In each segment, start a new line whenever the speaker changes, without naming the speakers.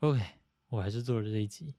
OK，我还是做了这一集。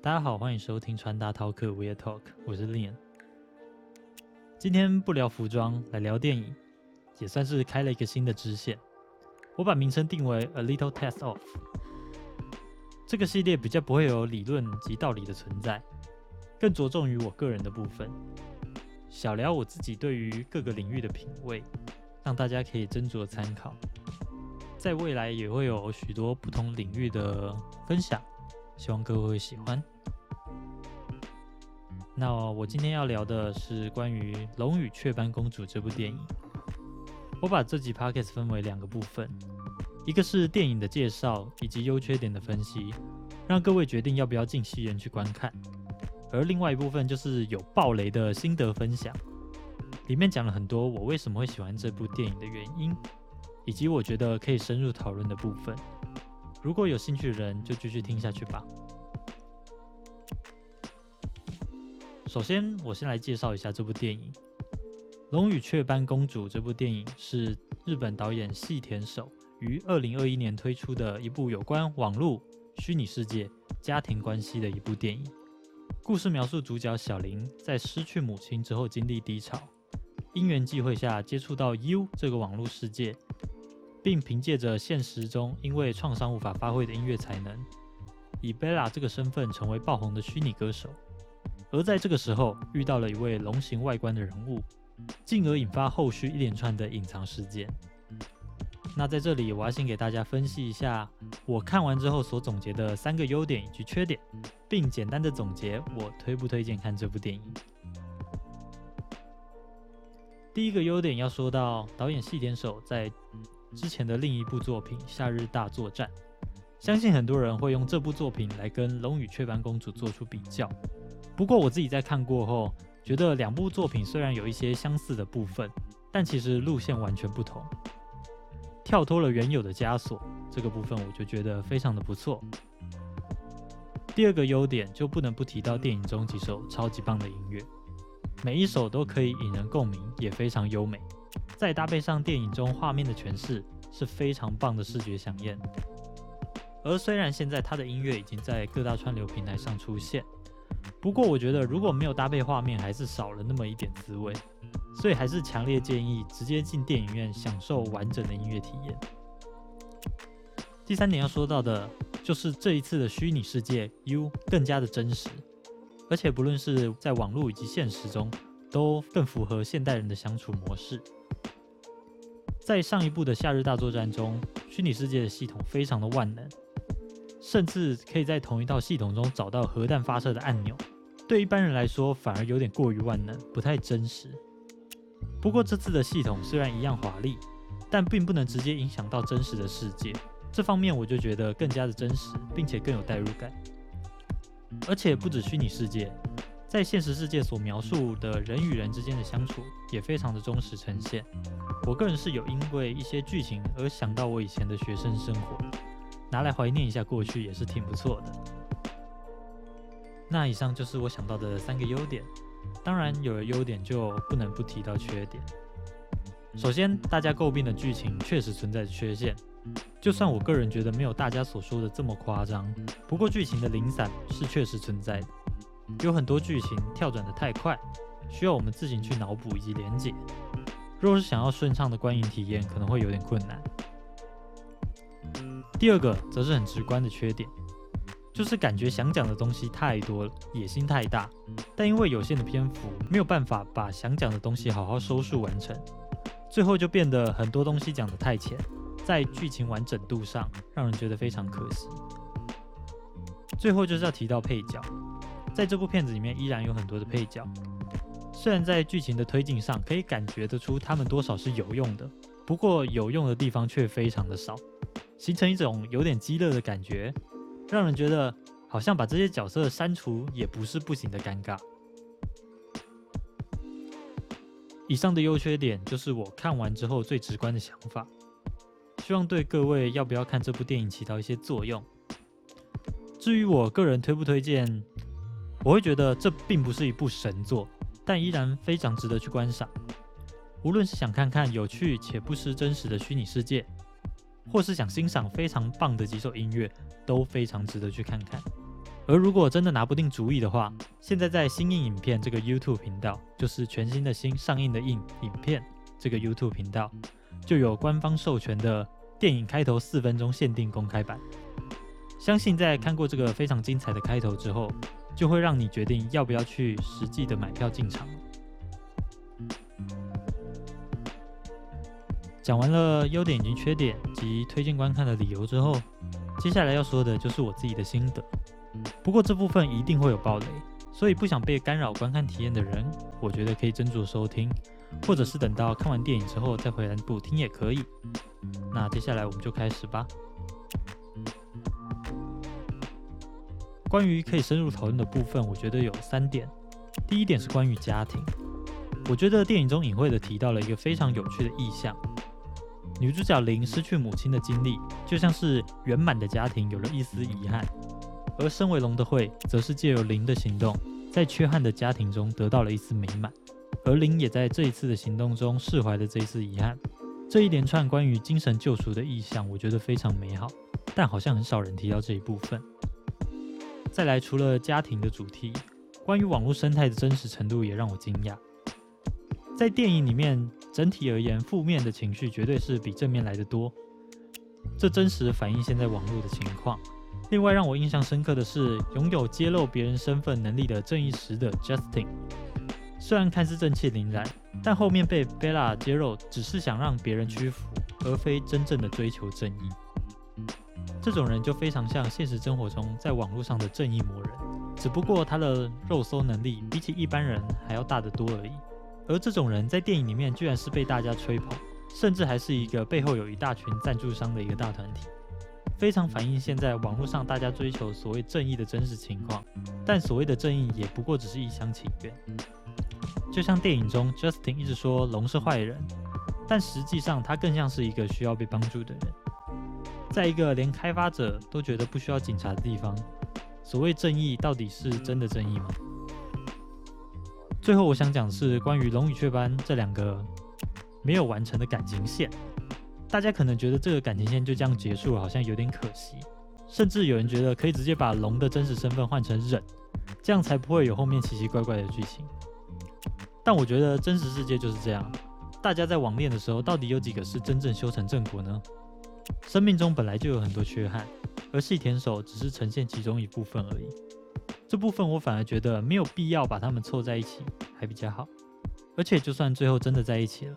大家好，欢迎收听穿搭饕客 Weird Talk，我是 Lian。今天不聊服装，来聊电影，也算是开了一个新的支线。我把名称定为 A Little Test Of。这个系列比较不会有理论及道理的存在，更着重于我个人的部分，小聊我自己对于各个领域的品味，让大家可以斟酌参考。在未来也会有许多不同领域的分享，希望各位会喜欢。那我今天要聊的是关于《龙与雀斑公主》这部电影。我把这集 podcast 分为两个部分。一个是电影的介绍以及优缺点的分析，让各位决定要不要进戏院去观看；而另外一部分就是有爆雷的心得分享，里面讲了很多我为什么会喜欢这部电影的原因，以及我觉得可以深入讨论的部分。如果有兴趣的人就继续听下去吧。首先，我先来介绍一下这部电影《龙与雀斑公主》。这部电影是日本导演细田守。于二零二一年推出的一部有关网络、虚拟世界、家庭关系的一部电影。故事描述主角小林在失去母亲之后经历低潮，因缘际会下接触到 U 这个网络世界，并凭借着现实中因为创伤无法发挥的音乐才能，以 Bella 这个身份成为爆红的虚拟歌手。而在这个时候遇到了一位龙形外观的人物，进而引发后续一连串的隐藏事件。那在这里，我要先给大家分析一下我看完之后所总结的三个优点以及缺点，并简单的总结我推不推荐看这部电影。第一个优点要说到导演细田守在之前的另一部作品《夏日大作战》，相信很多人会用这部作品来跟《龙与雀斑公主》做出比较。不过我自己在看过后，觉得两部作品虽然有一些相似的部分，但其实路线完全不同。跳脱了原有的枷锁，这个部分我就觉得非常的不错。第二个优点就不能不提到电影中几首超级棒的音乐，每一首都可以引人共鸣，也非常优美。再搭配上电影中画面的诠释，是非常棒的视觉响应。而虽然现在它的音乐已经在各大串流平台上出现，不过我觉得如果没有搭配画面，还是少了那么一点滋味。所以还是强烈建议直接进电影院享受完整的音乐体验。第三点要说到的就是这一次的虚拟世界 U 更加的真实，而且不论是在网络以及现实中，都更符合现代人的相处模式。在上一部的夏日大作战中，虚拟世界的系统非常的万能，甚至可以在同一套系统中找到核弹发射的按钮。对一般人来说，反而有点过于万能，不太真实。不过这次的系统虽然一样华丽，但并不能直接影响到真实的世界。这方面我就觉得更加的真实，并且更有代入感。而且不止虚拟世界，在现实世界所描述的人与人之间的相处也非常的忠实呈现。我个人是有因为一些剧情而想到我以前的学生生活，拿来怀念一下过去也是挺不错的。那以上就是我想到的三个优点。当然，有了优点就不能不提到缺点。首先，大家诟病的剧情确实存在着缺陷，就算我个人觉得没有大家所说的这么夸张，不过剧情的零散是确实存在的，有很多剧情跳转的太快，需要我们自行去脑补以及连结。若是想要顺畅的观影体验，可能会有点困难。第二个则是很直观的缺点。就是感觉想讲的东西太多了，野心太大，但因为有限的篇幅，没有办法把想讲的东西好好收束完成，最后就变得很多东西讲得太浅，在剧情完整度上让人觉得非常可惜。最后就是要提到配角，在这部片子里面依然有很多的配角，虽然在剧情的推进上可以感觉得出他们多少是有用的，不过有用的地方却非常的少，形成一种有点鸡肋的感觉。让人觉得好像把这些角色删除也不是不行的尴尬。以上的优缺点就是我看完之后最直观的想法，希望对各位要不要看这部电影起到一些作用。至于我个人推不推荐，我会觉得这并不是一部神作，但依然非常值得去观赏。无论是想看看有趣且不失真实的虚拟世界，或是想欣赏非常棒的几首音乐，都非常值得去看看。而如果真的拿不定主意的话，现在在新映影片这个 YouTube 频道，就是全新的新上映的映影片这个 YouTube 频道，就有官方授权的电影开头四分钟限定公开版。相信在看过这个非常精彩的开头之后，就会让你决定要不要去实际的买票进场。讲完了优点以及缺点及推荐观看的理由之后，接下来要说的就是我自己的心得。不过这部分一定会有暴雷，所以不想被干扰观看体验的人，我觉得可以斟酌收听，或者是等到看完电影之后再回来补听也可以。那接下来我们就开始吧。关于可以深入讨论的部分，我觉得有三点。第一点是关于家庭，我觉得电影中隐晦的提到了一个非常有趣的意象。女主角林失去母亲的经历，就像是圆满的家庭有了一丝遗憾，而身为龙的慧，则是借由林的行动，在缺憾的家庭中得到了一丝美满。而林也在这一次的行动中释怀了这一丝遗憾。这一连串关于精神救赎的意象，我觉得非常美好，但好像很少人提到这一部分。再来，除了家庭的主题，关于网络生态的真实程度也让我惊讶。在电影里面。整体而言，负面的情绪绝对是比正面来的多。这真实反映现在网络的情况。另外，让我印象深刻的是，拥有揭露别人身份能力的正义使者 Justin，虽然看似正气凛然，但后面被 Bella 揭露，只是想让别人屈服，而非真正的追求正义。这种人就非常像现实生活中在网络上的正义魔人，只不过他的肉搜能力比起一般人还要大得多而已。而这种人在电影里面居然是被大家吹捧，甚至还是一个背后有一大群赞助商的一个大团体，非常反映现在网络上大家追求所谓正义的真实情况。但所谓的正义也不过只是一厢情愿。就像电影中 Justin 一直说龙是坏人，但实际上他更像是一个需要被帮助的人。在一个连开发者都觉得不需要警察的地方，所谓正义到底是真的正义吗？最后，我想讲的是关于龙与雀斑这两个没有完成的感情线。大家可能觉得这个感情线就这样结束了，好像有点可惜。甚至有人觉得可以直接把龙的真实身份换成忍，这样才不会有后面奇奇怪怪的剧情。但我觉得真实世界就是这样，大家在网恋的时候，到底有几个是真正修成正果呢？生命中本来就有很多缺憾，而细田守只是呈现其中一部分而已。这部分我反而觉得没有必要把他们凑在一起，还比较好。而且就算最后真的在一起了，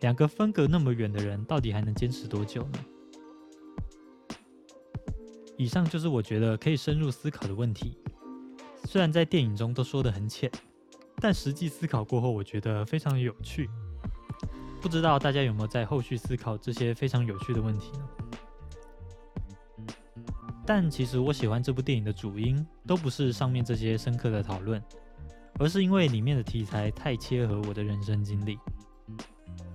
两个分隔那么远的人，到底还能坚持多久呢？以上就是我觉得可以深入思考的问题。虽然在电影中都说得很浅，但实际思考过后，我觉得非常有趣。不知道大家有没有在后续思考这些非常有趣的问题呢？但其实我喜欢这部电影的主因，都不是上面这些深刻的讨论，而是因为里面的题材太切合我的人生经历。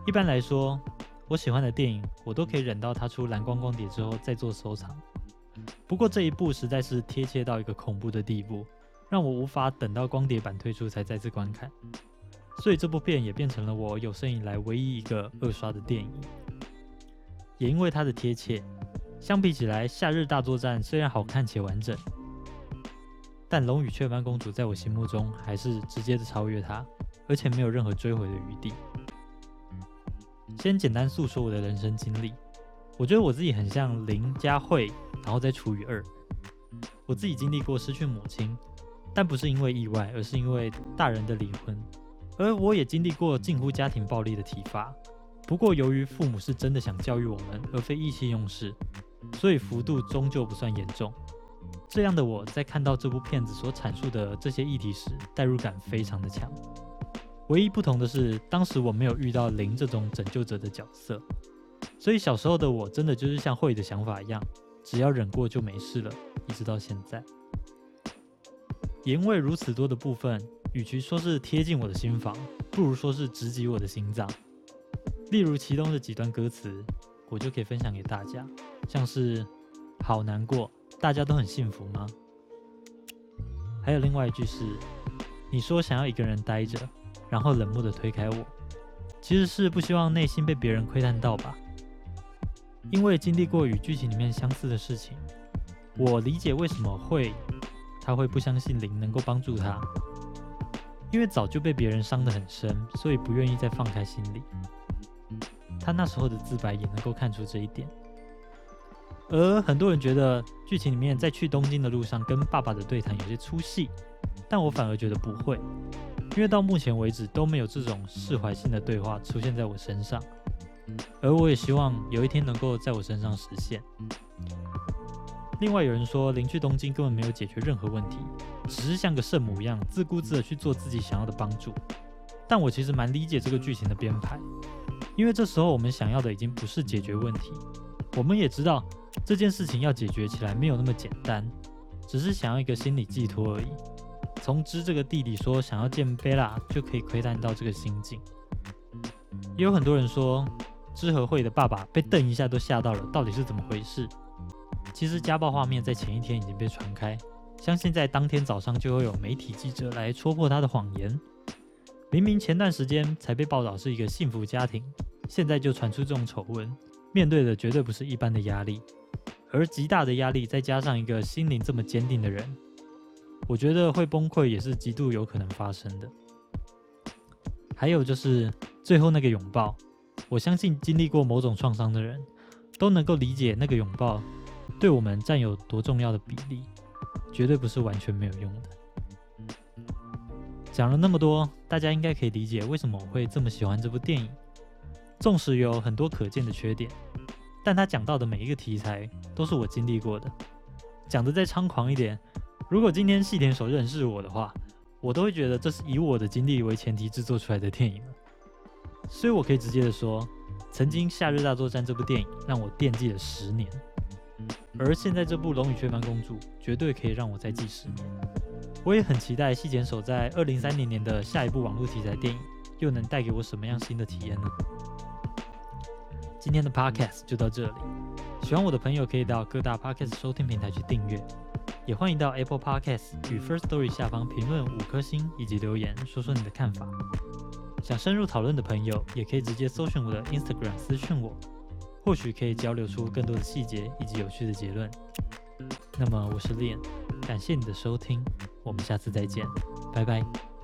一般来说，我喜欢的电影，我都可以忍到它出蓝光光碟之后再做收藏。不过这一部实在是贴切到一个恐怖的地步，让我无法等到光碟版推出才再次观看。所以这部片也变成了我有生以来唯一一个二刷的电影。也因为它的贴切。相比起来，《夏日大作战》虽然好看且完整，但《龙与雀斑公主》在我心目中还是直接的超越它，而且没有任何追回的余地。先简单诉说我的人生经历，我觉得我自己很像林佳慧，然后再除以二。我自己经历过失去母亲，但不是因为意外，而是因为大人的离婚。而我也经历过近乎家庭暴力的体罚，不过由于父母是真的想教育我们，而非意气用事。所以幅度终究不算严重。这样的我在看到这部片子所阐述的这些议题时，代入感非常的强。唯一不同的是，当时我没有遇到灵这种拯救者的角色，所以小时候的我真的就是像慧的想法一样，只要忍过就没事了，一直到现在。也因为如此多的部分，与其说是贴近我的心房，不如说是直击我的心脏。例如其中的几段歌词。我就可以分享给大家，像是好难过，大家都很幸福吗？还有另外一句是：“你说想要一个人待着，然后冷漠的推开我，其实是不希望内心被别人窥探到吧？因为经历过与剧情里面相似的事情，我理解为什么会他会不相信灵能够帮助他，因为早就被别人伤得很深，所以不愿意再放开心里。他那时候的自白也能够看出这一点。”而很多人觉得剧情里面在去东京的路上跟爸爸的对谈有些出戏，但我反而觉得不会，因为到目前为止都没有这种释怀性的对话出现在我身上，而我也希望有一天能够在我身上实现。另外有人说邻去东京根本没有解决任何问题，只是像个圣母一样自顾自的去做自己想要的帮助，但我其实蛮理解这个剧情的编排，因为这时候我们想要的已经不是解决问题，我们也知道。这件事情要解决起来没有那么简单，只是想要一个心理寄托而已。从知这个弟弟说想要见贝拉，就可以窥探到这个心境。也有很多人说，知和会的爸爸被瞪一下都吓到了，到底是怎么回事？其实家暴画面在前一天已经被传开，相信在当天早上就会有媒体记者来戳破他的谎言。明明前段时间才被报道是一个幸福家庭，现在就传出这种丑闻，面对的绝对不是一般的压力。而极大的压力，再加上一个心灵这么坚定的人，我觉得会崩溃也是极度有可能发生的。还有就是最后那个拥抱，我相信经历过某种创伤的人都能够理解那个拥抱对我们占有多重要的比例，绝对不是完全没有用的。讲了那么多，大家应该可以理解为什么我会这么喜欢这部电影，纵使有很多可见的缺点。但他讲到的每一个题材都是我经历过的。讲的再猖狂一点，如果今天细田守认识我的话，我都会觉得这是以我的经历为前提制作出来的电影。所以我可以直接的说，曾经《夏日大作战》这部电影让我惦记了十年，而现在这部《龙与雀斑公主》绝对可以让我再记十年。我也很期待细剪手在二零三零年的下一部网络题材电影又能带给我什么样新的体验呢？今天的 podcast 就到这里，喜欢我的朋友可以到各大 podcast 收听平台去订阅，也欢迎到 Apple Podcast 与 First Story 下方评论五颗星以及留言，说说你的看法。想深入讨论的朋友，也可以直接搜寻我的 Instagram 私讯我，或许可以交流出更多的细节以及有趣的结论。那么我是 Lian，感谢你的收听，我们下次再见，拜拜。